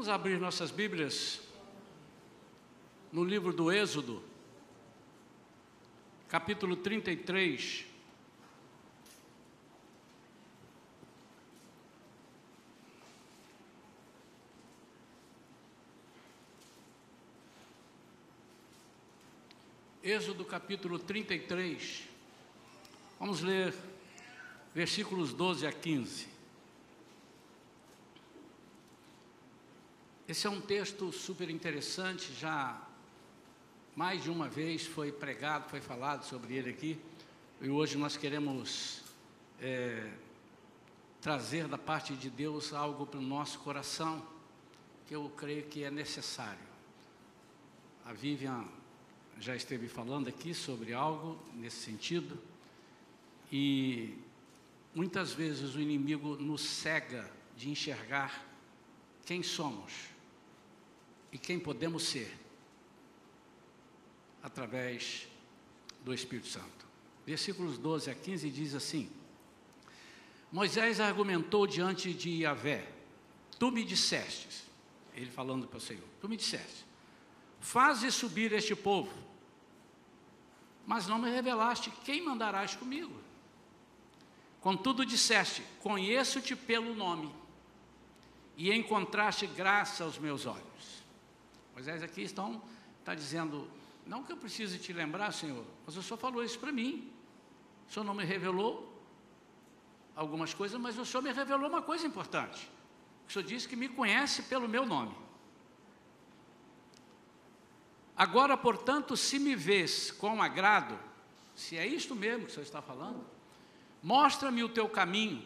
Vamos abrir nossas Bíblias no livro do Êxodo, capítulo 33. Êxodo capítulo 33. Vamos ler versículos 12 a 15. Esse é um texto super interessante, já mais de uma vez foi pregado, foi falado sobre ele aqui, e hoje nós queremos é, trazer da parte de Deus algo para o nosso coração, que eu creio que é necessário. A Vivian já esteve falando aqui sobre algo nesse sentido, e muitas vezes o inimigo nos cega de enxergar quem somos e quem podemos ser através do Espírito Santo. Versículos 12 a 15 diz assim: Moisés argumentou diante de Yahvé: Tu me dissestes, ele falando para o Senhor, tu me disseste, faze subir este povo, mas não me revelaste quem mandarás comigo. Contudo, disseste: Conheço-te pelo nome, e encontraste graça aos meus olhos. Moisés aqui estão, está dizendo: Não que eu precise te lembrar, Senhor, mas o Senhor falou isso para mim. O Senhor não me revelou algumas coisas, mas o Senhor me revelou uma coisa importante. O Senhor disse que me conhece pelo meu nome. Agora, portanto, se me vês com agrado, se é isto mesmo que o Senhor está falando, Mostra-me o teu caminho,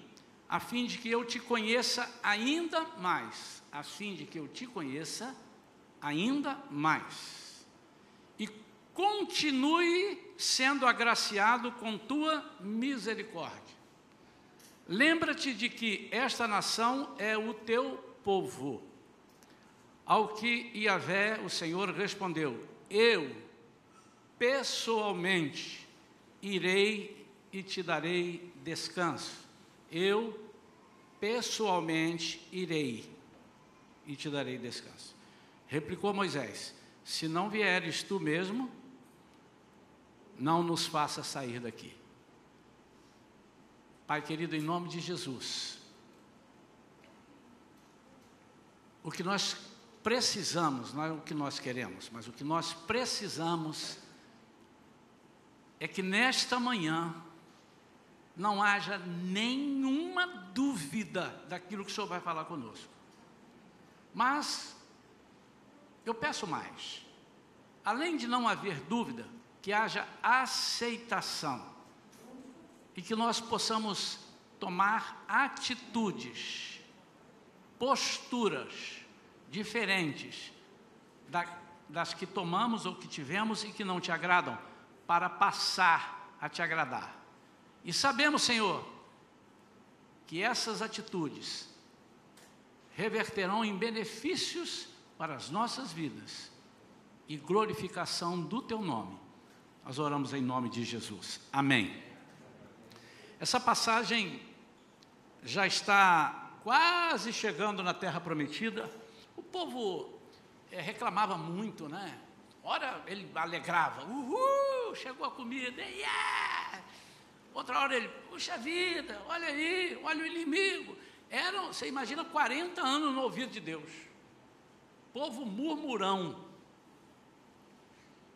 a fim de que eu te conheça ainda mais, a fim de que eu te conheça ainda mais. E continue sendo agraciado com tua misericórdia. Lembra-te de que esta nação é o teu povo. Ao que Iavé, o Senhor, respondeu: Eu, pessoalmente, irei e te darei descanso. Eu pessoalmente irei e te darei descanso. Replicou Moisés: Se não vieres tu mesmo, não nos faça sair daqui. Pai querido, em nome de Jesus, o que nós precisamos, não é o que nós queremos, mas o que nós precisamos é que nesta manhã não haja nenhuma dúvida daquilo que o Senhor vai falar conosco. Mas, eu peço mais, além de não haver dúvida, que haja aceitação e que nós possamos tomar atitudes, posturas diferentes da, das que tomamos ou que tivemos e que não te agradam, para passar a te agradar. E sabemos, Senhor, que essas atitudes reverterão em benefícios para as nossas vidas e glorificação do teu nome. Nós oramos em nome de Jesus. Amém. Essa passagem já está quase chegando na terra prometida. O povo é, reclamava muito, né? Ora, ele alegrava, uhul, chegou a comida, yeah! Outra hora ele, puxa vida, olha aí, olha o inimigo. Eram, você imagina, 40 anos no ouvido de Deus. Povo murmurão.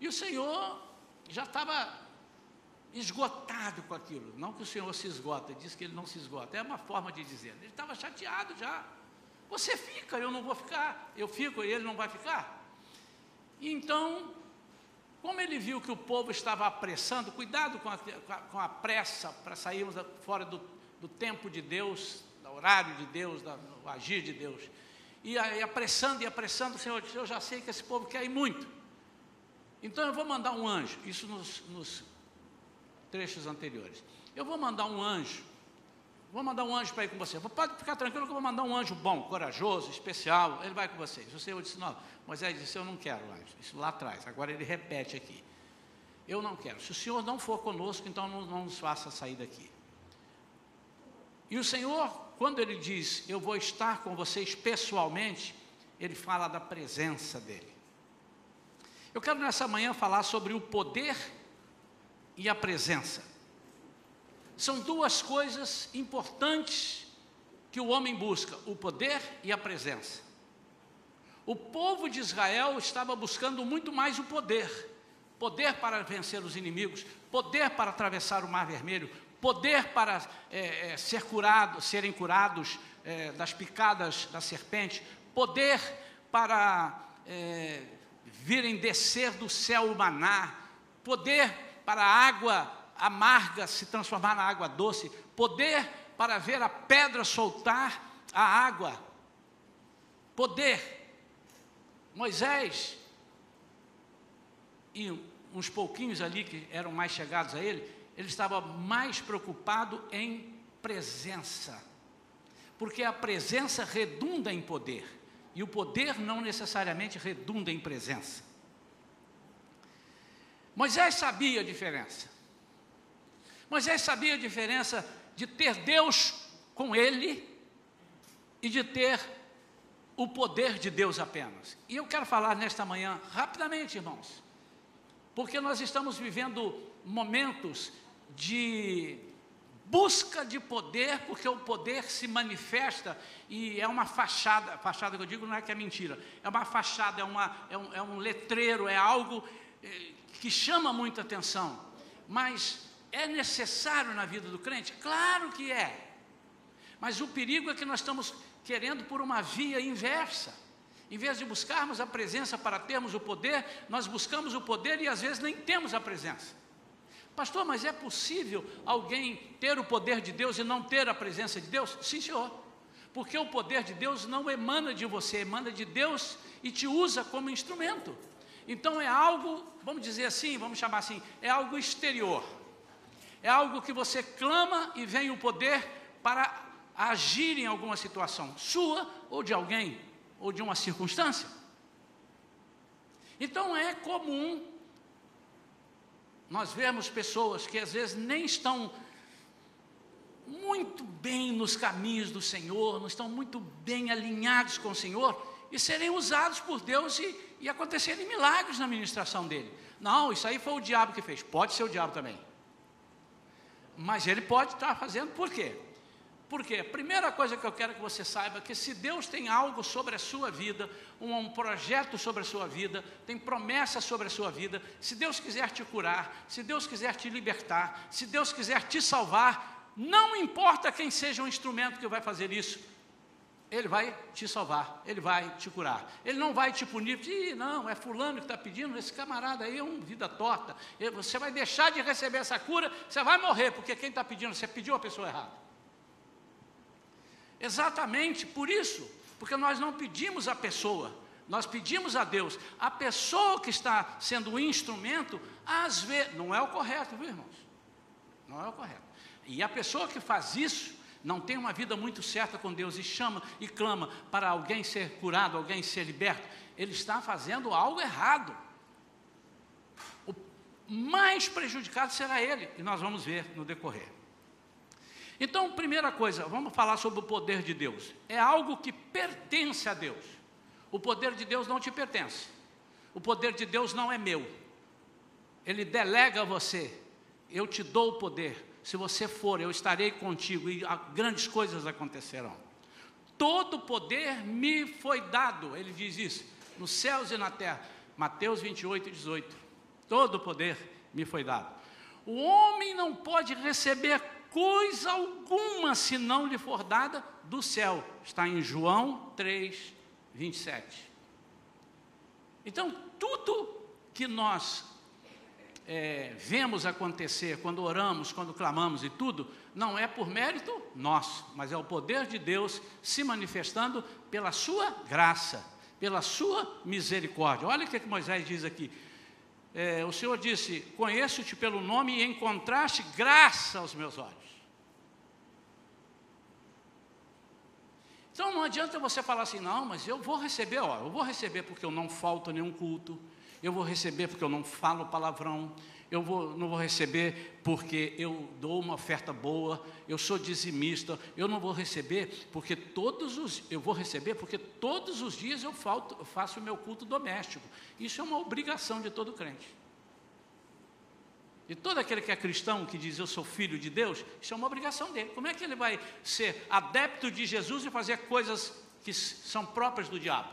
E o Senhor já estava esgotado com aquilo. Não que o Senhor se esgota, diz que ele não se esgota. É uma forma de dizer. Ele estava chateado já. Você fica, eu não vou ficar. Eu fico e ele não vai ficar. Então como ele viu que o povo estava apressando, cuidado com a, com a pressa para sairmos fora do, do, tempo de Deus, do horário de Deus, do agir de Deus. E, apressando e apressando, o Senhor disse: Eu já sei que esse povo quer ir muito. Então eu vou mandar um anjo, isso nos, nos trechos anteriores. Eu vou mandar um anjo Vou mandar um anjo para ir com você. Pode ficar tranquilo que eu vou mandar um anjo bom, corajoso, especial. Ele vai com vocês. O Senhor disse: Não, Moisés disse: Eu não quero anjo. Isso lá atrás. Agora ele repete aqui: Eu não quero. Se o Senhor não for conosco, então não, não nos faça sair daqui. E o Senhor, quando ele diz: Eu vou estar com vocês pessoalmente, ele fala da presença dele. Eu quero nessa manhã falar sobre o poder e a presença. São duas coisas importantes que o homem busca: o poder e a presença. O povo de Israel estava buscando muito mais o poder, poder para vencer os inimigos, poder para atravessar o Mar Vermelho, poder para é, é, ser curado, serem curados é, das picadas da serpente, poder para é, virem descer do céu o maná, poder para a água amarga se transformar na água doce, poder para ver a pedra soltar a água, poder. Moisés e uns pouquinhos ali que eram mais chegados a ele, ele estava mais preocupado em presença, porque a presença redunda em poder. E o poder não necessariamente redunda em presença. Moisés sabia a diferença. Moisés sabia a diferença de ter Deus com ele e de ter o poder de Deus apenas. E eu quero falar nesta manhã, rapidamente, irmãos, porque nós estamos vivendo momentos de busca de poder, porque o poder se manifesta e é uma fachada, fachada que eu digo não é que é mentira, é uma fachada, é, uma, é, um, é um letreiro, é algo é, que chama muita atenção, mas é necessário na vida do crente? Claro que é, mas o perigo é que nós estamos querendo por uma via inversa. Em vez de buscarmos a presença para termos o poder, nós buscamos o poder e às vezes nem temos a presença. Pastor, mas é possível alguém ter o poder de Deus e não ter a presença de Deus? Sim, senhor. Porque o poder de Deus não emana de você, emana de Deus e te usa como instrumento. Então é algo, vamos dizer assim, vamos chamar assim, é algo exterior. É algo que você clama e vem o poder para agir em alguma situação, sua ou de alguém, ou de uma circunstância. Então é comum nós vemos pessoas que às vezes nem estão muito bem nos caminhos do Senhor, não estão muito bem alinhados com o Senhor, e serem usados por Deus e, e acontecerem milagres na ministração dele. Não, isso aí foi o diabo que fez. Pode ser o diabo também. Mas ele pode estar fazendo por quê? Por quê? Primeira coisa que eu quero que você saiba é que se Deus tem algo sobre a sua vida, um, um, projeto sobre a sua vida, tem promessa sobre a sua vida, se Deus quiser te curar, se Deus quiser te libertar, se Deus quiser te salvar, não importa quem seja o instrumento que vai fazer isso, ele vai te salvar, ele vai te curar. Ele não vai te punir, e não, é fulano que está pedindo, esse camarada aí é um vida torta. Você vai deixar de receber essa cura, você vai morrer, porque quem está pedindo, você pediu a pessoa errada. Exatamente por isso, porque nós não pedimos a pessoa, nós pedimos a Deus. A pessoa que está sendo o instrumento, às vezes, não é o correto, viu irmãos? Não é o correto. E a pessoa que faz isso, não tem uma vida muito certa com Deus e chama e clama para alguém ser curado, alguém ser liberto, ele está fazendo algo errado. O mais prejudicado será ele, e nós vamos ver no decorrer. Então, primeira coisa, vamos falar sobre o poder de Deus. É algo que pertence a Deus. O poder de Deus não te pertence. O poder de Deus não é meu. Ele delega a você. Eu te dou o poder. Se você for, eu estarei contigo e grandes coisas acontecerão. Todo poder me foi dado, ele diz isso, nos céus e na terra. Mateus 28, 18. Todo poder me foi dado. O homem não pode receber coisa alguma se não lhe for dada do céu. Está em João 3, 27. Então, tudo que nós é, vemos acontecer quando oramos, quando clamamos e tudo, não é por mérito nosso, mas é o poder de Deus se manifestando pela sua graça, pela sua misericórdia. Olha o que, que Moisés diz aqui é, o Senhor disse: Conheço-te pelo nome e encontraste graça aos meus olhos. Então não adianta você falar assim, não, mas eu vou receber, ó, eu vou receber porque eu não falto nenhum culto, eu vou receber porque eu não falo palavrão, eu vou, não vou receber porque eu dou uma oferta boa, eu sou dizimista, eu não vou receber porque todos os eu vou receber porque todos os dias eu, falto, eu faço o meu culto doméstico. Isso é uma obrigação de todo crente. E todo aquele que é cristão, que diz eu sou filho de Deus, isso é uma obrigação dele. Como é que ele vai ser adepto de Jesus e fazer coisas que são próprias do diabo?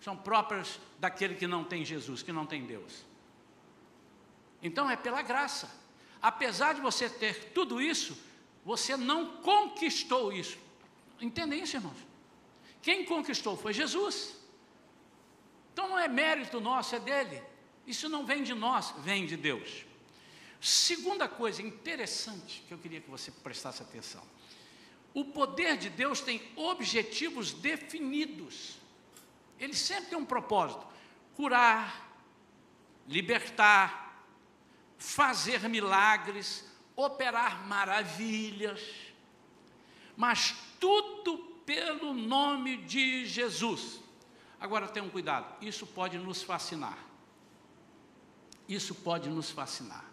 São próprias daquele que não tem Jesus, que não tem Deus. Então é pela graça. Apesar de você ter tudo isso, você não conquistou isso. Entendem isso, irmãos? Quem conquistou foi Jesus. Então não é mérito nosso, é dele. Isso não vem de nós, vem de Deus. Segunda coisa interessante que eu queria que você prestasse atenção: o poder de Deus tem objetivos definidos. Ele sempre tem um propósito: curar, libertar, fazer milagres, operar maravilhas. Mas tudo pelo nome de Jesus. Agora tenham cuidado, isso pode nos fascinar. Isso pode nos fascinar.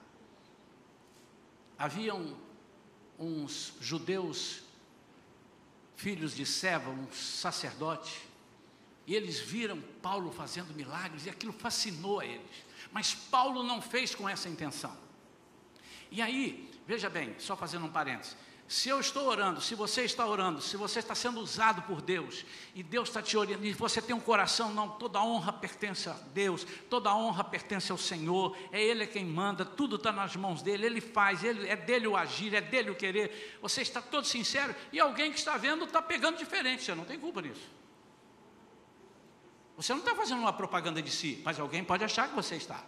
Haviam uns judeus, filhos de Seva, um sacerdote, e eles viram Paulo fazendo milagres e aquilo fascinou a eles. Mas Paulo não fez com essa intenção. E aí, veja bem, só fazendo um parênteses, se eu estou orando, se você está orando, se você está sendo usado por Deus, e Deus está te orientando, e você tem um coração, não, toda honra pertence a Deus, toda honra pertence ao Senhor, é Ele quem manda, tudo está nas mãos dEle, Ele faz, ele, é dEle o agir, é dEle o querer, você está todo sincero, e alguém que está vendo está pegando diferente, você não tem culpa nisso. Você não está fazendo uma propaganda de si, mas alguém pode achar que você está.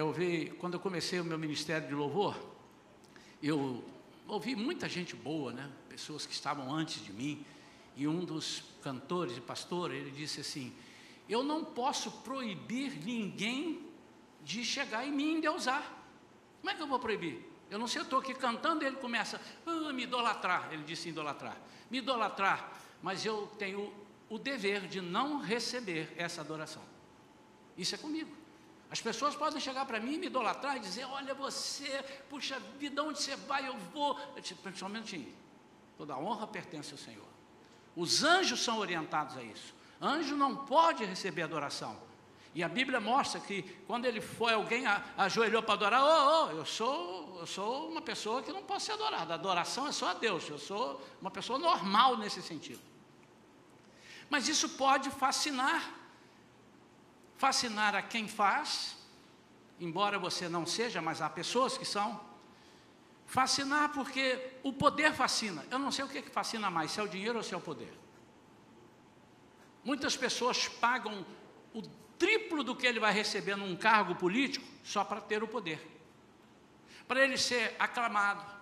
Eu vi, quando eu comecei o meu ministério de louvor, eu ouvi muita gente boa, né? Pessoas que estavam antes de mim, e um dos cantores e pastores, ele disse assim: Eu não posso proibir ninguém de chegar em mim e endeusar. Como é que eu vou proibir? Eu não sei, eu estou aqui cantando e ele começa a me idolatrar. Ele disse idolatrar. Me idolatrar, mas eu tenho o dever de não receber essa adoração. Isso é comigo. As pessoas podem chegar para mim, me idolatrar e dizer: Olha, você, puxa vida, onde você vai, eu vou. Eu disse, só um minutinho. Toda honra pertence ao Senhor. Os anjos são orientados a isso. Anjo não pode receber adoração. E a Bíblia mostra que quando ele foi, alguém ajoelhou para adorar, oh, oh, eu sou, eu sou uma pessoa que não posso ser adorada. Adoração é só a Deus. Eu sou uma pessoa normal nesse sentido. Mas isso pode fascinar fascinar a quem faz, embora você não seja, mas há pessoas que são. Fascinar porque o poder fascina. Eu não sei o que, que fascina mais, se é o dinheiro ou se é o poder. Muitas pessoas pagam o triplo do que ele vai receber num cargo político só para ter o poder. Para ele ser aclamado.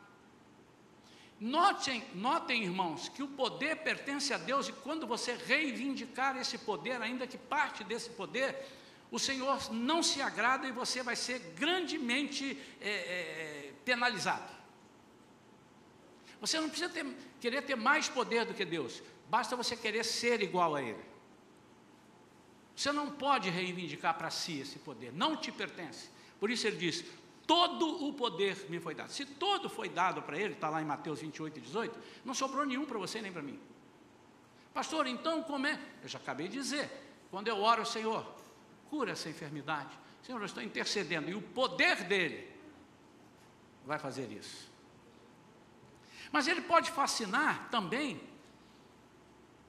Notem, notem, irmãos, que o poder pertence a Deus e quando você reivindicar esse poder, ainda que parte desse poder, o Senhor não se agrada e você vai ser grandemente é, é, penalizado. Você não precisa ter, querer ter mais poder do que Deus, basta você querer ser igual a Ele. Você não pode reivindicar para si esse poder, não te pertence. Por isso ele diz: todo o poder me foi dado. Se todo foi dado para ele, está lá em Mateus 28 e 18, não sobrou nenhum para você nem para mim. Pastor, então como é? Eu já acabei de dizer. Quando eu oro, Senhor, cura essa enfermidade. Senhor, eu estou intercedendo. E o poder dele vai fazer isso. Mas ele pode fascinar também,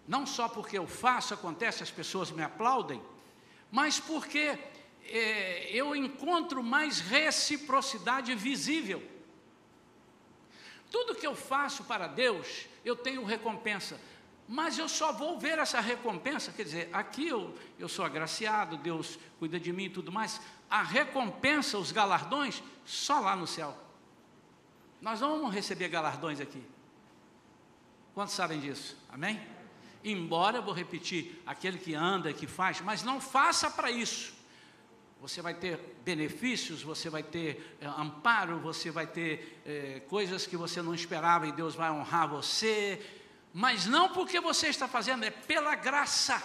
não só porque eu faço, acontece, as pessoas me aplaudem, mas porque é, eu encontro mais reciprocidade visível. Tudo que eu faço para Deus, eu tenho recompensa, mas eu só vou ver essa recompensa, quer dizer, aqui eu, eu sou agraciado, Deus cuida de mim e tudo mais, a recompensa, os galardões, só lá no céu. Nós não vamos receber galardões aqui. Quantos sabem disso? Amém? Embora, vou repetir, aquele que anda, que faz, mas não faça para isso você vai ter benefícios, você vai ter é, amparo, você vai ter é, coisas que você não esperava e Deus vai honrar você, mas não porque você está fazendo, é pela graça,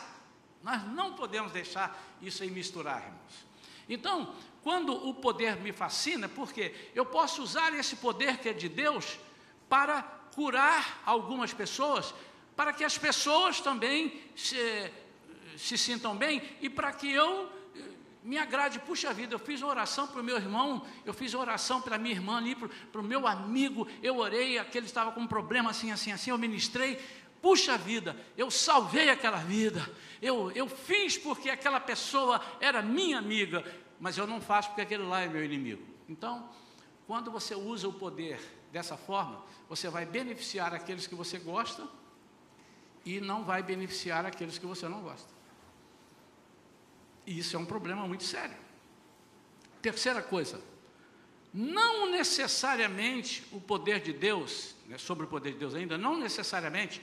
Nós não podemos deixar isso aí misturar, irmãos. Então, quando o poder me fascina, porque eu posso usar esse poder que é de Deus para curar algumas pessoas, para que as pessoas também se, se sintam bem e para que eu me agrade. Puxa vida, eu fiz oração para o meu irmão, eu fiz oração para minha irmã ali, para o meu amigo, eu orei, aquele estava com um problema assim, assim, assim, eu ministrei. Puxa vida, eu salvei aquela vida, eu, eu fiz porque aquela pessoa era minha amiga, mas eu não faço porque aquele lá é meu inimigo. Então, quando você usa o poder dessa forma, você vai beneficiar aqueles que você gosta e não vai beneficiar aqueles que você não gosta. E isso é um problema muito sério. Terceira coisa, não necessariamente o poder de Deus, né, sobre o poder de Deus ainda, não necessariamente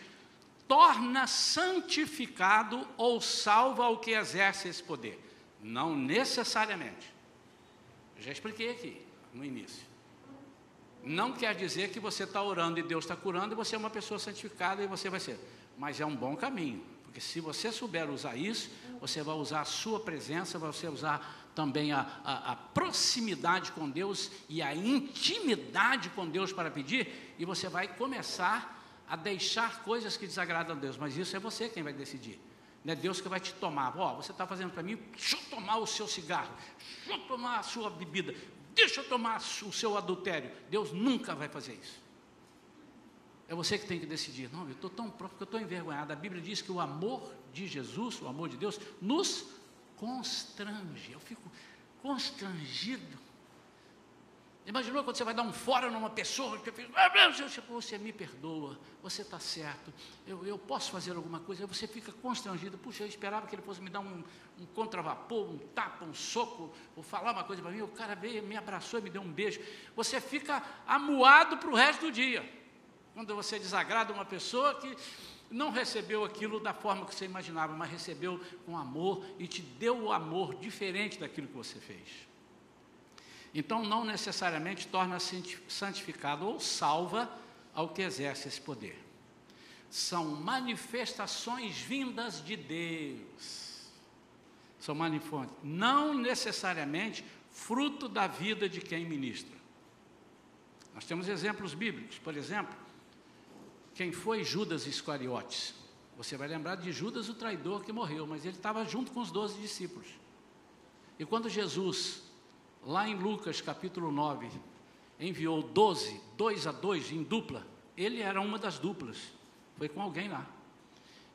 torna santificado ou salva o que exerce esse poder. Não necessariamente. Eu já expliquei aqui no início. Não quer dizer que você está orando e Deus está curando e você é uma pessoa santificada e você vai ser. Mas é um bom caminho. Porque se você souber usar isso, você vai usar a sua presença, você vai usar também a, a, a, proximidade com Deus e a intimidade com Deus para pedir, e você vai começar a deixar coisas que desagradam a Deus. Mas isso é você quem vai decidir. Não é Deus que vai te tomar. Ó, você está fazendo para mim, deixa eu tomar o seu cigarro, deixa eu tomar a sua bebida, deixa eu tomar o seu adultério. Deus nunca vai fazer isso. É você que tem que decidir. Não, eu estou tão próprio que eu estou envergonhado. A Bíblia diz que o amor de Jesus, o amor de Deus, nos constrange. Eu fico constrangido Imaginou quando você vai dar um fora numa pessoa, que ah, você me perdoa, você está certo, eu, eu, posso fazer alguma coisa, aí você fica constrangido, puxa, eu esperava que ele fosse me dar um, um contravapor, um tapa, um soco, ou falar uma coisa para mim, o cara veio, me abraçou e me deu um beijo. Você fica amuado para o resto do dia, quando você desagrada uma pessoa que não recebeu aquilo da forma que você imaginava, mas recebeu com amor e te deu o amor diferente daquilo que você fez. Então, não necessariamente torna santificado ou salva ao que exerce esse poder. São manifestações vindas de Deus. São manifestações, não necessariamente fruto da vida de quem ministra. Nós temos exemplos bíblicos, por exemplo, quem foi Judas Iscariotes? Você vai lembrar de Judas, o traidor que morreu, mas ele estava junto com os doze discípulos. E quando Jesus lá em Lucas capítulo 9, enviou 12, 2 a 2 em dupla. Ele era uma das duplas, foi com alguém lá.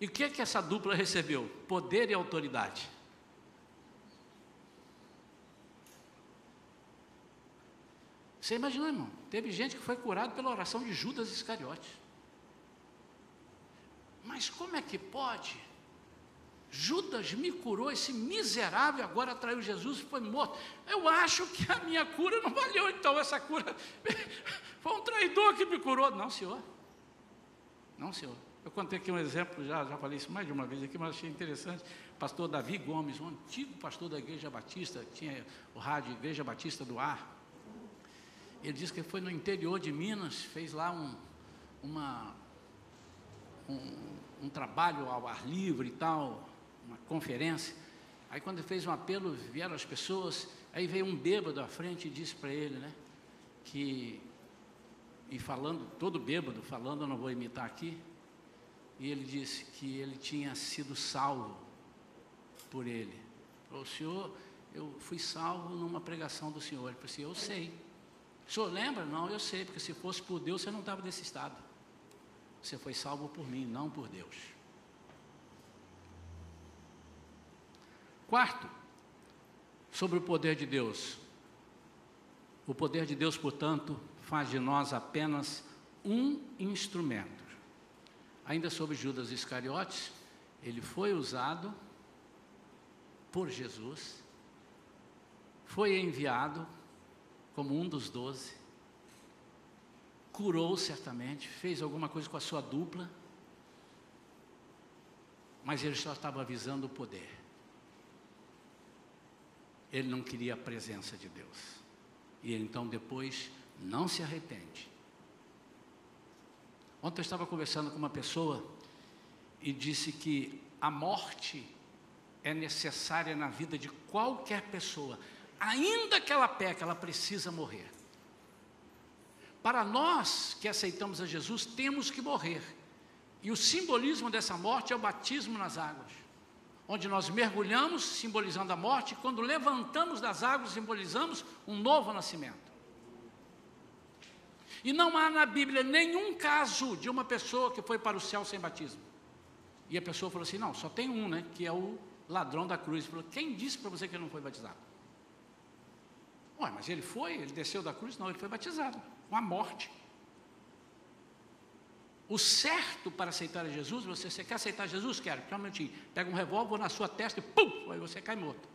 E o que é que essa dupla recebeu? Poder e autoridade. Você imaginou, irmão? Teve gente que foi curado pela oração de Judas Iscariotes. Mas como é que pode? Judas me curou, esse miserável agora traiu Jesus e foi morto. Eu acho que a minha cura não valeu, então essa cura foi um traidor que me curou. Não, senhor. Não, senhor. Eu contei aqui um exemplo, já, já falei isso mais de uma vez aqui, mas achei interessante. Pastor Davi Gomes, um antigo pastor da Igreja Batista, tinha o rádio Igreja Batista do Ar. Ele disse que foi no interior de Minas, fez lá um, uma, um, um trabalho ao ar livre e tal, uma conferência. Aí quando ele fez um apelo, vieram as pessoas, aí veio um bêbado à frente e disse para ele, né, que, e falando, todo bêbado, falando, eu não vou imitar aqui, e ele disse que ele tinha sido salvo por ele. O senhor, eu fui salvo numa pregação do senhor. Ele falou assim, eu sei. O senhor lembra? Não, eu sei, porque se fosse por Deus, você não estava nesse estado. Você foi salvo por mim, não por Deus. Quarto, sobre o poder de Deus. O poder de Deus, portanto, faz de nós apenas um instrumento. Ainda sobre Judas Iscariotes, ele foi usado por Jesus, foi enviado como um dos doze, curou certamente, fez alguma coisa com a sua dupla, mas ele só estava avisando o poder. Ele não queria a presença de Deus. E ele então depois não se arrepende. Ontem eu estava conversando com uma pessoa e disse que a morte é necessária na vida de qualquer pessoa. Ainda que ela peque, ela precisa morrer. Para nós que aceitamos a Jesus, temos que morrer. E o simbolismo dessa morte é o batismo nas águas, onde nós mergulhamos, simbolizando a morte, e quando levantamos das águas, simbolizamos um novo nascimento. E não há na Bíblia nenhum caso de uma pessoa que foi para o céu sem batismo. E a pessoa falou assim: não, só tem um, né? Que é o ladrão da cruz. Ele falou: quem disse para você que ele não foi batizado? Ué, mas ele foi, ele desceu da cruz? Não, ele foi batizado, com a morte. O certo para aceitar Jesus, você, você quer aceitar Jesus? Quero, um minutinho. Pega um revólver na sua testa e pum, aí você cai morto.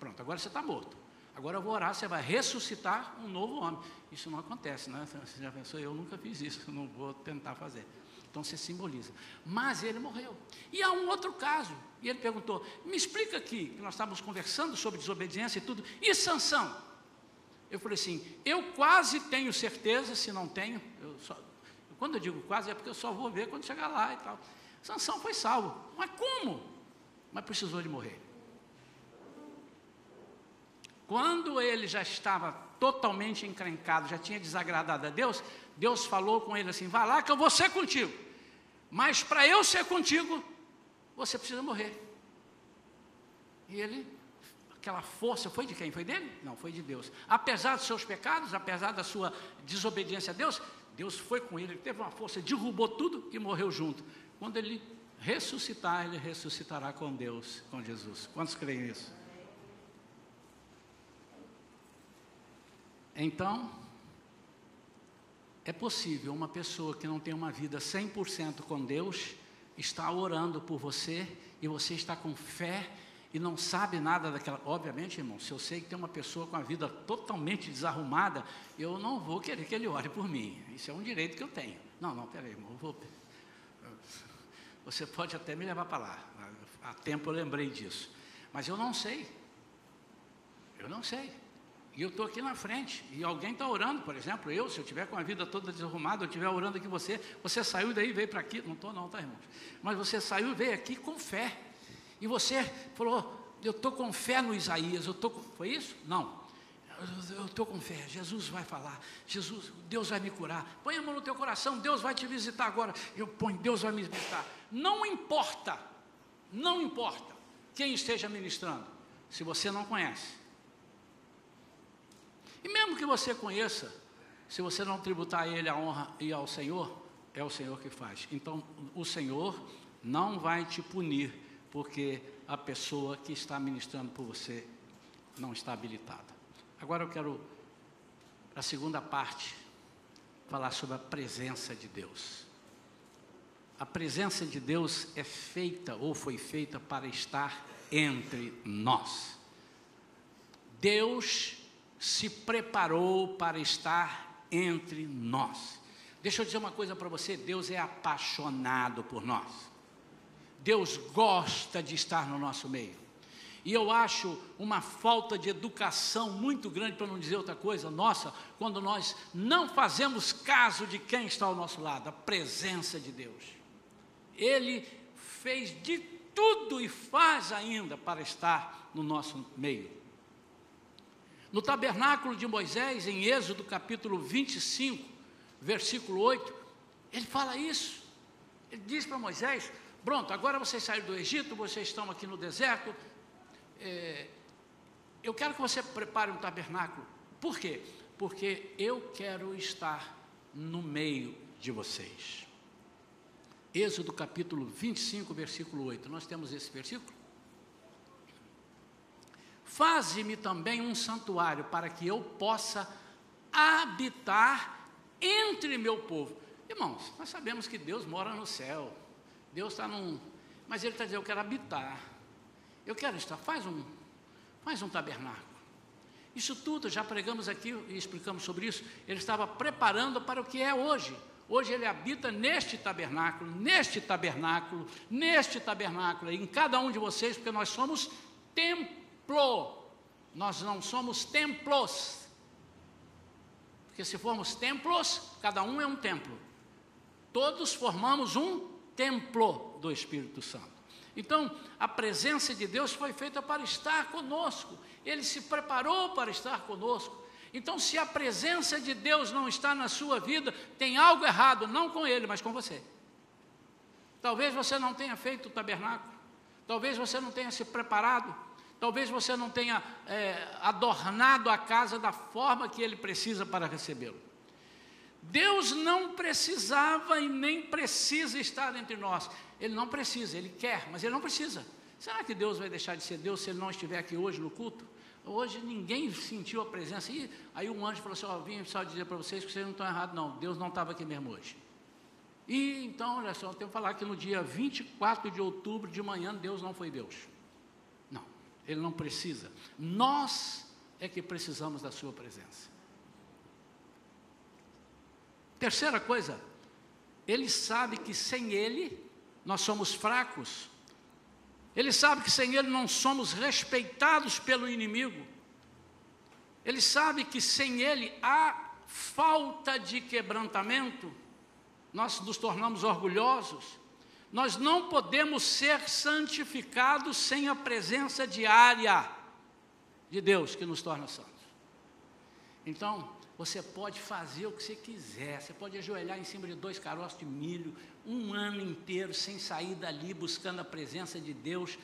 Pronto, agora você está morto. Agora eu vou orar, você vai ressuscitar um novo homem. Isso não acontece, né? Você já pensou, eu nunca fiz isso, não vou tentar fazer. Então você simboliza. Mas ele morreu. E há um outro caso. E ele perguntou: me explica aqui, que nós estávamos conversando sobre desobediência e tudo. E Sansão? Eu falei assim: eu quase tenho certeza, se não tenho, eu só, quando eu digo quase é porque eu só vou ver quando chegar lá e tal. Sansão foi salvo. Mas como? Mas precisou de morrer. Quando ele já estava totalmente encrencado, já tinha desagradado a Deus, Deus falou com ele assim: vai lá que eu vou ser contigo. Mas para eu ser contigo, você precisa morrer. E ele, aquela força foi de quem? Foi dele? Não, foi de Deus. Apesar dos seus pecados, apesar da sua desobediência a Deus, Deus foi com ele, ele teve uma força, derrubou tudo e morreu junto. Quando ele ressuscitar, ele ressuscitará com Deus, com Jesus. Quantos creem nisso? Então, é possível uma pessoa que não tem uma vida 100% com Deus estar orando por você e você está com fé e não sabe nada daquela. Obviamente, irmão, se eu sei que tem uma pessoa com a vida totalmente desarrumada, eu não vou querer que ele ore por mim. Isso é um direito que eu tenho. Não, não, peraí, irmão, vou... Você pode até me levar para lá. Há tempo eu lembrei disso. Mas eu não sei. Eu não sei. E eu estou aqui na frente, e alguém está orando, por exemplo, eu, se eu tiver com a vida toda desarrumada, eu estiver orando aqui você, você saiu daí veio para aqui, não estou não, tá irmãos? Mas você saiu e veio aqui com fé. E você falou, eu estou com fé no Isaías, eu estou com... Foi isso? Não. Eu estou com fé, Jesus vai falar, Jesus, Deus vai me curar. Põe a mão no teu coração, Deus vai te visitar agora. Eu ponho, Deus vai me visitar. Não importa, não importa quem esteja ministrando, se você não conhece e mesmo que você conheça, se você não tributar a Ele a honra e ao Senhor, é o Senhor que faz. Então, o Senhor não vai te punir, porque a pessoa que está ministrando por você não está habilitada. Agora eu quero, a segunda parte, falar sobre a presença de Deus. A presença de Deus é feita ou foi feita para estar entre nós. Deus se preparou para estar entre nós. Deixa eu dizer uma coisa para você: Deus é apaixonado por nós. Deus gosta de estar no nosso meio. E eu acho uma falta de educação muito grande, para não dizer outra coisa, nossa, quando nós não fazemos caso de quem está ao nosso lado, a presença de Deus. Ele fez de tudo e faz ainda para estar no nosso meio. No tabernáculo de Moisés, em Êxodo capítulo 25, versículo 8, ele fala isso. Ele diz para Moisés: Pronto, agora vocês saíram do Egito, vocês estão aqui no deserto. É, eu quero que você prepare um tabernáculo. Por quê? Porque eu quero estar no meio de vocês. Êxodo capítulo 25, versículo 8. Nós temos esse versículo? Faze-me também um santuário para que eu possa habitar entre meu povo. Irmãos, nós sabemos que Deus mora no céu, Deus está num. Mas Ele está dizendo: Eu quero habitar, eu quero estar. Faz um, faz um tabernáculo. Isso tudo, já pregamos aqui e explicamos sobre isso. Ele estava preparando para o que é hoje. Hoje ele habita neste tabernáculo, neste tabernáculo, neste tabernáculo, em cada um de vocês, porque nós somos templo. Nós não somos templos. Porque se formos templos, cada um é um templo. Todos formamos um templo do Espírito Santo. Então, a presença de Deus foi feita para estar conosco. Ele se preparou para estar conosco. Então, se a presença de Deus não está na sua vida, tem algo errado, não com ele, mas com você. Talvez você não tenha feito o tabernáculo, talvez você não tenha se preparado, talvez você não tenha é, adornado a casa da forma que ele precisa para recebê-lo. Deus não precisava e nem precisa estar entre nós. Ele não precisa, ele quer, mas ele não precisa. Será que Deus vai deixar de ser Deus se ele não estiver aqui hoje no culto? Hoje ninguém sentiu a presença. E aí um anjo falou assim: oh, vim só dizer para vocês que vocês não estão errados, não. Deus não estava aqui mesmo hoje. E então, olha só, eu tenho que falar que no dia 24 de outubro de manhã, Deus não foi Deus. Não, Ele não precisa. Nós é que precisamos da Sua presença. Terceira coisa, Ele sabe que sem Ele nós somos fracos. Ele sabe que sem Ele não somos respeitados pelo inimigo. Ele sabe que sem Ele há falta de quebrantamento, nós nos tornamos orgulhosos. Nós não podemos ser santificados sem a presença diária de Deus que nos torna santos. Então, você pode fazer o que você quiser, você pode ajoelhar em cima de dois caroços de milho, um ano inteiro sem sair dali buscando a presença de Deus.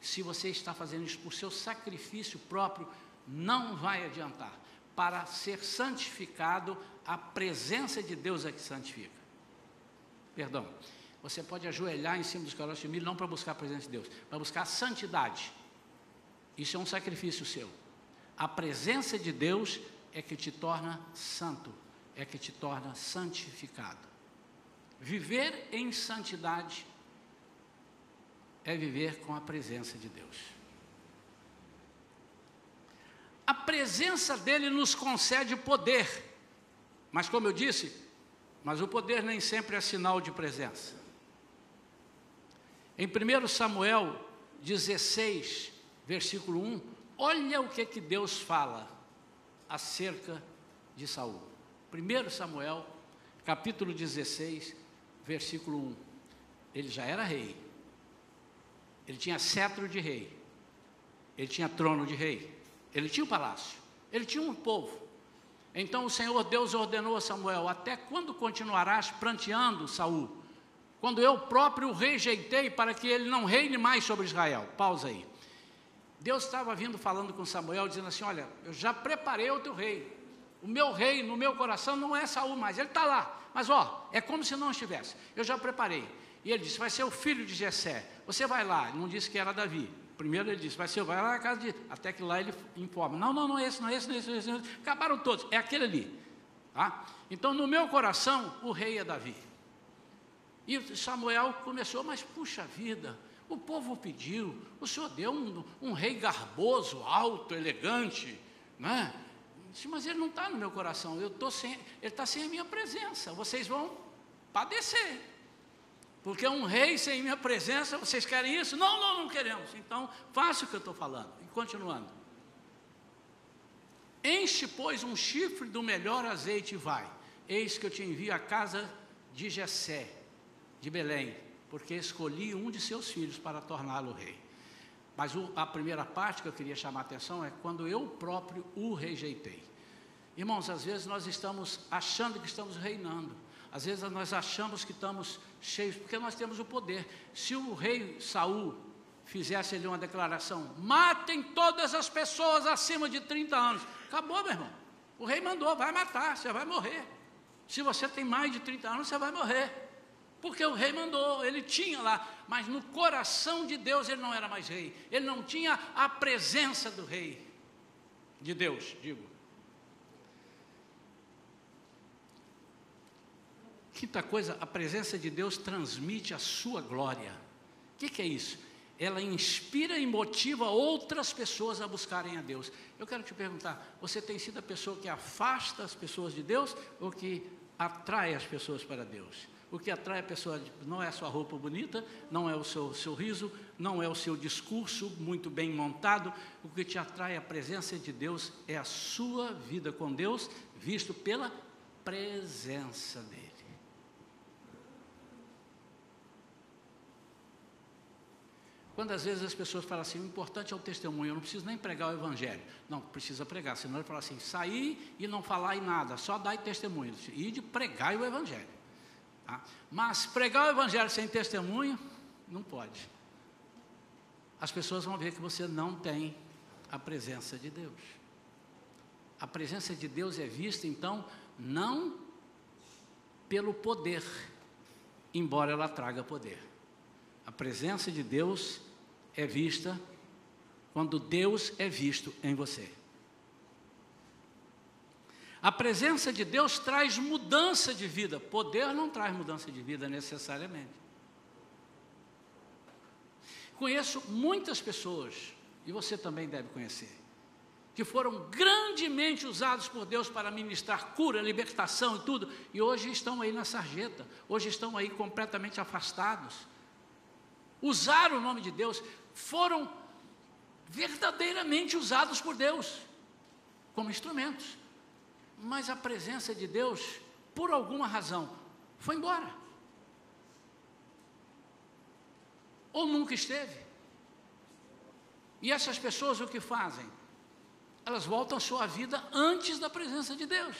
Se você está fazendo isso por seu sacrifício próprio, não vai adiantar. Para ser santificado, a presença de Deus é que santifica. Perdão. Você pode ajoelhar em cima dos caroços de milho, não para buscar a presença de Deus, para buscar a santidade. Isso é um sacrifício seu. A presença de Deus é que te torna santo, é que te torna santificado. Viver em santidade é viver com a presença de Deus. A presença dele nos concede poder, mas como eu disse, mas o poder nem sempre é sinal de presença. Em 1 Samuel 16, versículo 1, olha o que, que Deus fala acerca de Saul. 1 Samuel, capítulo 16, versículo 1. Ele já era rei. Ele tinha cetro de rei. Ele tinha trono de rei. Ele tinha um palácio. Ele tinha um povo. Então o Senhor Deus ordenou a Samuel: Até quando continuarás pranteando Saul? Quando eu próprio o rejeitei para que ele não reine mais sobre Israel. Pausa aí. Deus estava vindo falando com Samuel, dizendo assim: Olha, eu já preparei o teu rei. O meu rei no meu coração não é Saul mais, ele está lá. Mas ó, é como se não estivesse. Eu já preparei. E ele disse: Vai ser o filho de Jessé. Você vai lá. Não disse que era Davi. Primeiro ele disse: Vai ser, vai lá na casa de. Até que lá ele informa: Não, não, não é esse, não é esse, não é esse, não é esse. É esse. Acabaram todos. É aquele ali. Tá? Então no meu coração o rei é Davi. E Samuel começou, mas puxa vida, o povo pediu, o senhor deu um, um rei garboso, alto, elegante, né? Disse, mas ele não está no meu coração, eu tô sem, ele está sem a minha presença, vocês vão padecer. Porque um rei sem minha presença, vocês querem isso? Não, não, não queremos. Então, faça o que eu estou falando. E continuando. Enche, pois, um chifre do melhor azeite e vai. Eis que eu te envio à casa de Jessé, de Belém, porque escolhi um de seus filhos para torná-lo rei. Mas o, a primeira parte que eu queria chamar a atenção é quando eu próprio o rejeitei. Irmãos, às vezes nós estamos achando que estamos reinando. Às vezes nós achamos que estamos cheios, porque nós temos o poder. Se o rei Saul fizesse ali uma declaração: matem todas as pessoas acima de 30 anos. Acabou, meu irmão. O rei mandou, vai matar, você vai morrer. Se você tem mais de 30 anos, você vai morrer. Porque o rei mandou, ele tinha lá, mas no coração de Deus ele não era mais rei, ele não tinha a presença do rei, de Deus, digo. Quinta coisa, a presença de Deus transmite a sua glória. O que, que é isso? Ela inspira e motiva outras pessoas a buscarem a Deus. Eu quero te perguntar: você tem sido a pessoa que afasta as pessoas de Deus ou que atrai as pessoas para Deus? O que atrai a pessoa não é a sua roupa bonita, não é o seu sorriso, não é o seu discurso muito bem montado. O que te atrai a presença de Deus é a sua vida com Deus, visto pela presença dEle. Quando às vezes as pessoas falam assim, o importante é o testemunho, eu não preciso nem pregar o evangelho. Não, precisa pregar, senão ele fala assim, sair e não falar em nada, só dar testemunho. E de pregar o evangelho. Tá? Mas pregar o evangelho sem testemunho, não pode. As pessoas vão ver que você não tem a presença de Deus. A presença de Deus é vista, então, não pelo poder, embora ela traga poder. A presença de Deus é vista quando Deus é visto em você. A presença de Deus traz mudança de vida, poder não traz mudança de vida necessariamente. Conheço muitas pessoas, e você também deve conhecer, que foram grandemente usados por Deus para ministrar cura, libertação e tudo, e hoje estão aí na sarjeta, hoje estão aí completamente afastados. Usaram o nome de Deus, foram verdadeiramente usados por Deus como instrumentos. Mas a presença de Deus, por alguma razão, foi embora. Ou nunca esteve. E essas pessoas o que fazem? Elas voltam a sua vida antes da presença de Deus.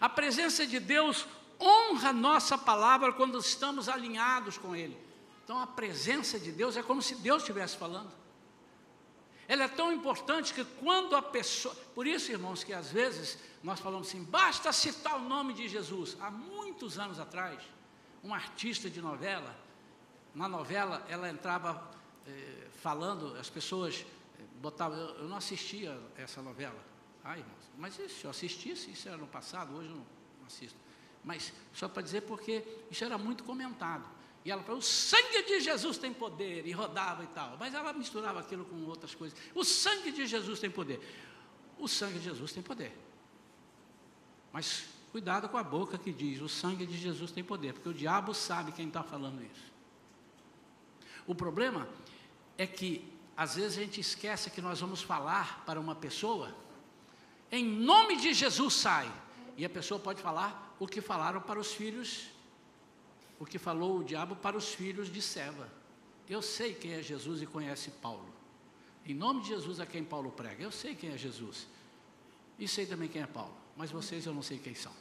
A presença de Deus honra a nossa palavra quando estamos alinhados com Ele. Então a presença de Deus é como se Deus estivesse falando. Ela é tão importante que quando a pessoa. Por isso, irmãos, que às vezes nós falamos assim, basta citar o nome de Jesus. Há muitos anos atrás, um artista de novela, na novela ela entrava eh, falando, as pessoas eh, botavam. Eu, eu, não assistia essa novela. Ai, irmãos, mas se eu assistisse, isso era no passado, hoje eu não assisto. Mas só para dizer porque isso era muito comentado. E ela falou: o sangue de Jesus tem poder, e rodava e tal. Mas ela misturava aquilo com outras coisas. O sangue de Jesus tem poder. O sangue de Jesus tem poder. Mas cuidado com a boca que diz: o sangue de Jesus tem poder, porque o diabo sabe quem está falando isso. O problema é que, às vezes, a gente esquece que nós vamos falar para uma pessoa, em nome de Jesus sai. E a pessoa pode falar o que falaram para os filhos o que falou o diabo para os filhos de Seva. Eu sei quem é Jesus e conhece Paulo. Em nome de Jesus a quem Paulo prega. Eu sei quem é Jesus. E sei também quem é Paulo. Mas vocês eu não sei quem são.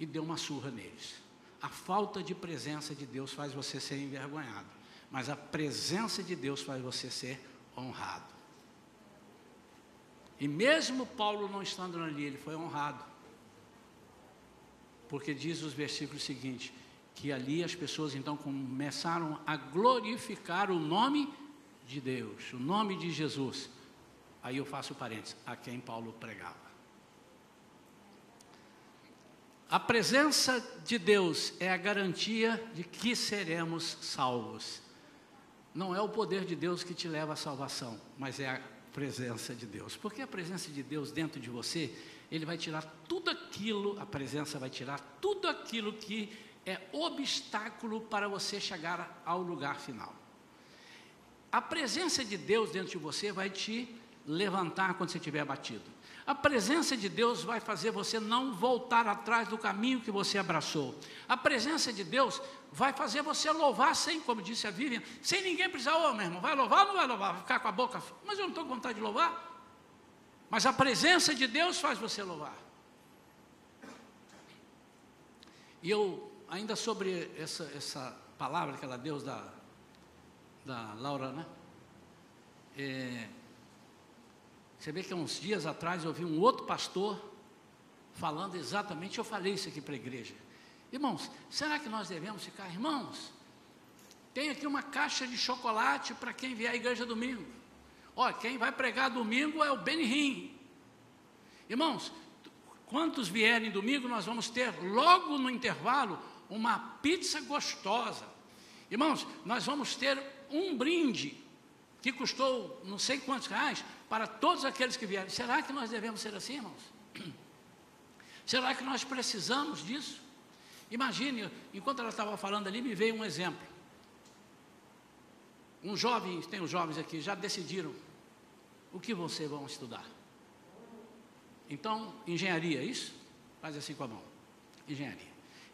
E deu uma surra neles. A falta de presença de Deus faz você ser envergonhado. Mas a presença de Deus faz você ser honrado. E mesmo Paulo não estando ali, ele foi honrado. Porque diz os versículos seguintes: que ali as pessoas então começaram a glorificar o nome de Deus, o nome de Jesus. Aí eu faço parênteses, a quem Paulo pregava. A presença de Deus é a garantia de que seremos salvos. Não é o poder de Deus que te leva à salvação, mas é a presença de Deus. Porque a presença de Deus dentro de você, ele vai tirar tudo aquilo, a presença vai tirar tudo aquilo que é obstáculo para você chegar ao lugar final. A presença de Deus dentro de você vai te levantar quando você estiver abatido. A presença de Deus vai fazer você não voltar atrás do caminho que você abraçou. A presença de Deus vai fazer você louvar sem, como disse a Vivian, sem ninguém precisar, ô oh, meu irmão, vai louvar ou não vai louvar? Vai ficar com a boca, mas eu não estou com vontade de louvar. Mas a presença de Deus faz você louvar. E eu ainda sobre essa, essa palavra que ela deu da, da Laura, né? É, você vê que uns dias atrás eu vi um outro pastor falando exatamente, eu falei isso aqui para a igreja. Irmãos, será que nós devemos ficar, irmãos? Tem aqui uma caixa de chocolate para quem vier à igreja domingo. Olha, quem vai pregar domingo é o Benihim. Irmãos, quantos vierem domingo, nós vamos ter logo no intervalo uma pizza gostosa. Irmãos, nós vamos ter um brinde que custou não sei quantos reais para todos aqueles que vierem. Será que nós devemos ser assim, irmãos? Será que nós precisamos disso? Imagine, enquanto ela estava falando ali, me veio um exemplo. Um jovem, tem os jovens aqui, já decidiram o que vocês vão estudar. Então, engenharia, é isso? Faz assim com a mão. Engenharia.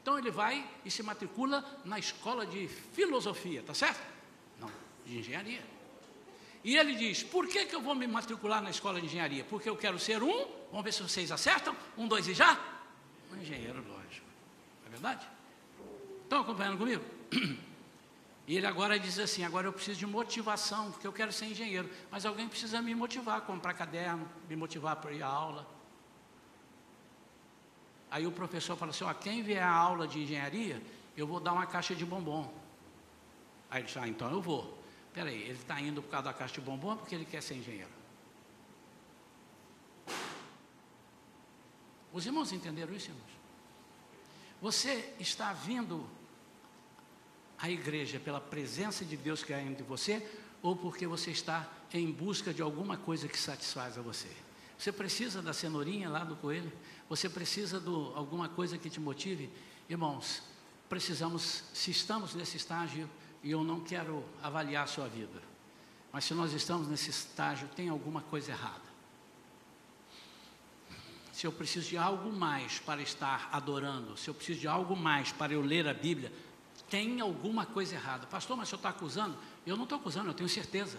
Então ele vai e se matricula na escola de filosofia, tá certo? Não. de engenharia. E ele diz: Por que, que eu vou me matricular na escola de engenharia? Porque eu quero ser um, vamos ver se vocês acertam, um, dois e já? Um engenheiro, lógico. Não é verdade? Estão acompanhando comigo? E ele agora diz assim: agora eu preciso de motivação, porque eu quero ser engenheiro. Mas alguém precisa me motivar, comprar caderno, me motivar para ir à aula. Aí o professor fala assim: ó, quem vier à aula de engenharia, eu vou dar uma caixa de bombom. Aí ele diz: ah, então eu vou. Peraí, ele está indo por causa da caixa de bombom ou porque ele quer ser engenheiro? Os irmãos entenderam isso, irmãos? Você está vindo à igreja pela presença de Deus que é entre você ou porque você está em busca de alguma coisa que satisfaz a você? Você precisa da cenourinha lá do coelho? Você precisa de alguma coisa que te motive? Irmãos, precisamos, se estamos nesse estágio, e eu não quero avaliar a sua vida, mas se nós estamos nesse estágio, tem alguma coisa errada. Se eu preciso de algo mais para estar adorando, se eu preciso de algo mais para eu ler a Bíblia, tem alguma coisa errada. Pastor, mas o senhor está acusando? Eu não estou acusando, eu tenho certeza.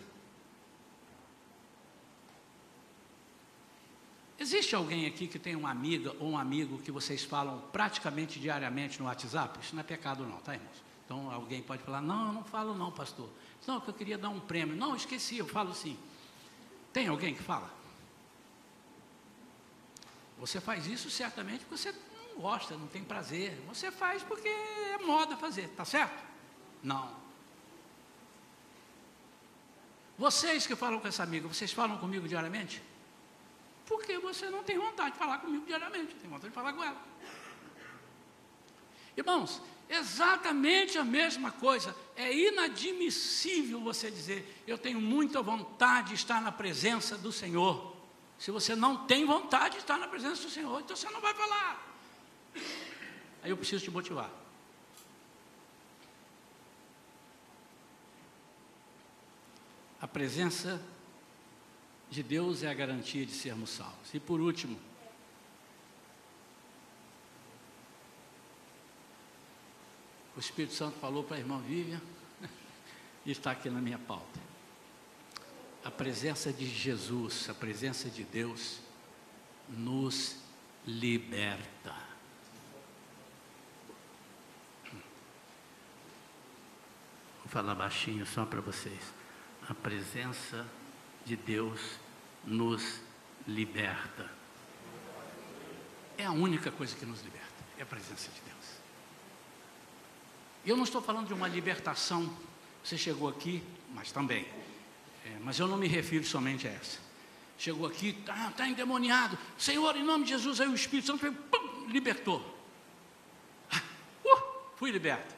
Existe alguém aqui que tem uma amiga ou um amigo que vocês falam praticamente diariamente no WhatsApp? Isso não é pecado não, tá irmãos? Então alguém pode falar, não, eu não falo não, pastor. Não, que eu queria dar um prêmio. Não, esqueci, eu falo sim. Tem alguém que fala? Você faz isso certamente porque você não gosta, não tem prazer. Você faz porque é moda fazer, tá certo? Não. Vocês que falam com essa amiga, vocês falam comigo diariamente? Porque você não tem vontade de falar comigo diariamente, tem vontade de falar com ela. Irmãos, exatamente a mesma coisa. É inadmissível você dizer, eu tenho muita vontade de estar na presença do Senhor. Se você não tem vontade de estar na presença do Senhor, então você não vai falar. Aí eu preciso te motivar. A presença de Deus é a garantia de sermos salvos. E por último, o Espírito Santo falou para a irmã Vivian, e está aqui na minha pauta. A presença de Jesus, a presença de Deus, nos liberta. Vou falar baixinho só para vocês. A presença de Deus nos liberta. É a única coisa que nos liberta, é a presença de Deus. Eu não estou falando de uma libertação, você chegou aqui, mas também, é, mas eu não me refiro somente a essa. Chegou aqui, está tá endemoniado, Senhor, em nome de Jesus, aí o Espírito Santo pum, libertou. Ah, uh, fui liberto.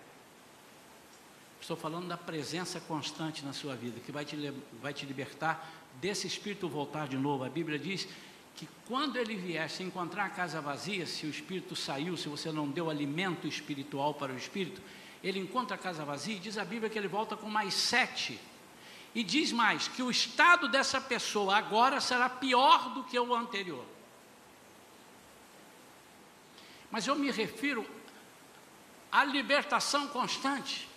Estou falando da presença constante na sua vida, que vai te, vai te libertar desse espírito voltar de novo. A Bíblia diz que quando ele vier, se encontrar a casa vazia, se o espírito saiu, se você não deu alimento espiritual para o espírito, ele encontra a casa vazia e diz a Bíblia que ele volta com mais sete. E diz mais que o estado dessa pessoa agora será pior do que o anterior. Mas eu me refiro à libertação constante.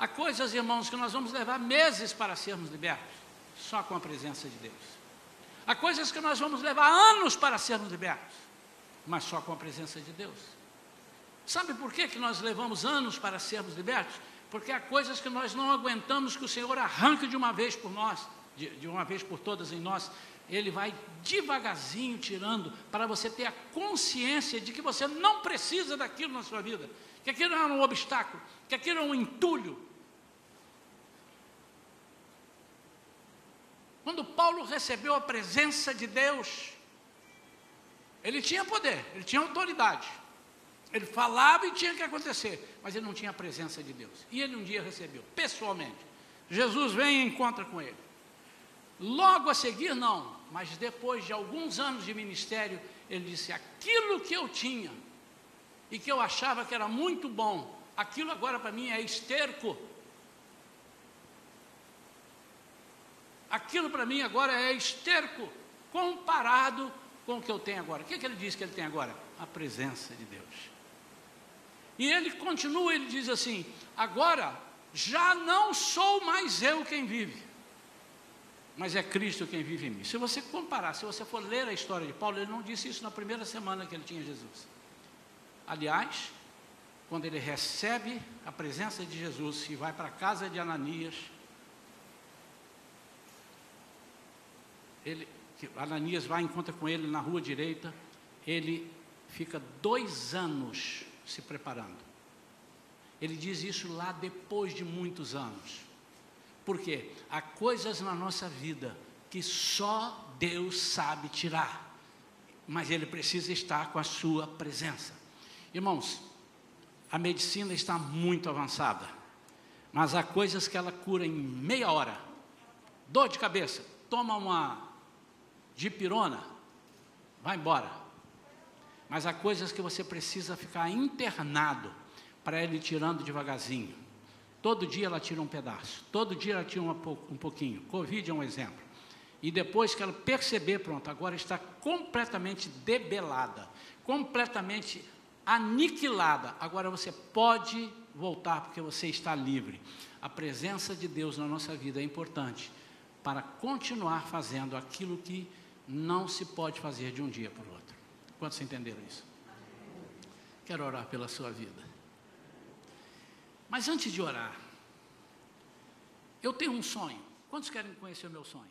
Há coisas, irmãos, que nós vamos levar meses para sermos libertos só com a presença de Deus. Há coisas que nós vamos levar anos para sermos libertos, mas só com a presença de Deus. Sabe por que, que nós levamos anos para sermos libertos? Porque há coisas que nós não aguentamos que o Senhor arranque de uma vez por nós, de, de uma vez por todas em nós. Ele vai devagarzinho tirando para você ter a consciência de que você não precisa daquilo na sua vida, que aquilo é um obstáculo, que aquilo é um entulho, Quando Paulo recebeu a presença de Deus, ele tinha poder, ele tinha autoridade. Ele falava e tinha que acontecer, mas ele não tinha a presença de Deus. E ele um dia recebeu, pessoalmente. Jesus vem e encontra com ele. Logo a seguir, não, mas depois de alguns anos de ministério, ele disse: aquilo que eu tinha e que eu achava que era muito bom, aquilo agora para mim é esterco. Aquilo para mim agora é esterco comparado com o que eu tenho agora. O que, é que ele diz que ele tem agora? A presença de Deus. E ele continua, ele diz assim: agora já não sou mais eu quem vive, mas é Cristo quem vive em mim. Se você comparar, se você for ler a história de Paulo, ele não disse isso na primeira semana que ele tinha Jesus. Aliás, quando ele recebe a presença de Jesus e vai para a casa de Ananias, ele, Ananias vai encontra com ele na rua direita, ele fica dois anos se preparando. Ele diz isso lá depois de muitos anos. Porque há coisas na nossa vida que só Deus sabe tirar, mas Ele precisa estar com a Sua presença. Irmãos, a medicina está muito avançada, mas há coisas que ela cura em meia hora. Dor de cabeça, toma uma dipirona, vai embora. Mas há coisas que você precisa ficar internado para ele tirando devagarzinho. Todo dia ela tira um pedaço, todo dia ela tira um pouquinho. Covid é um exemplo. E depois que ela perceber, pronto, agora está completamente debelada, completamente aniquilada. Agora você pode voltar porque você está livre. A presença de Deus na nossa vida é importante para continuar fazendo aquilo que não se pode fazer de um dia para o outro. Quantos entenderam isso? Quero orar pela sua vida. Mas antes de orar, eu tenho um sonho. Quantos querem conhecer o meu sonho?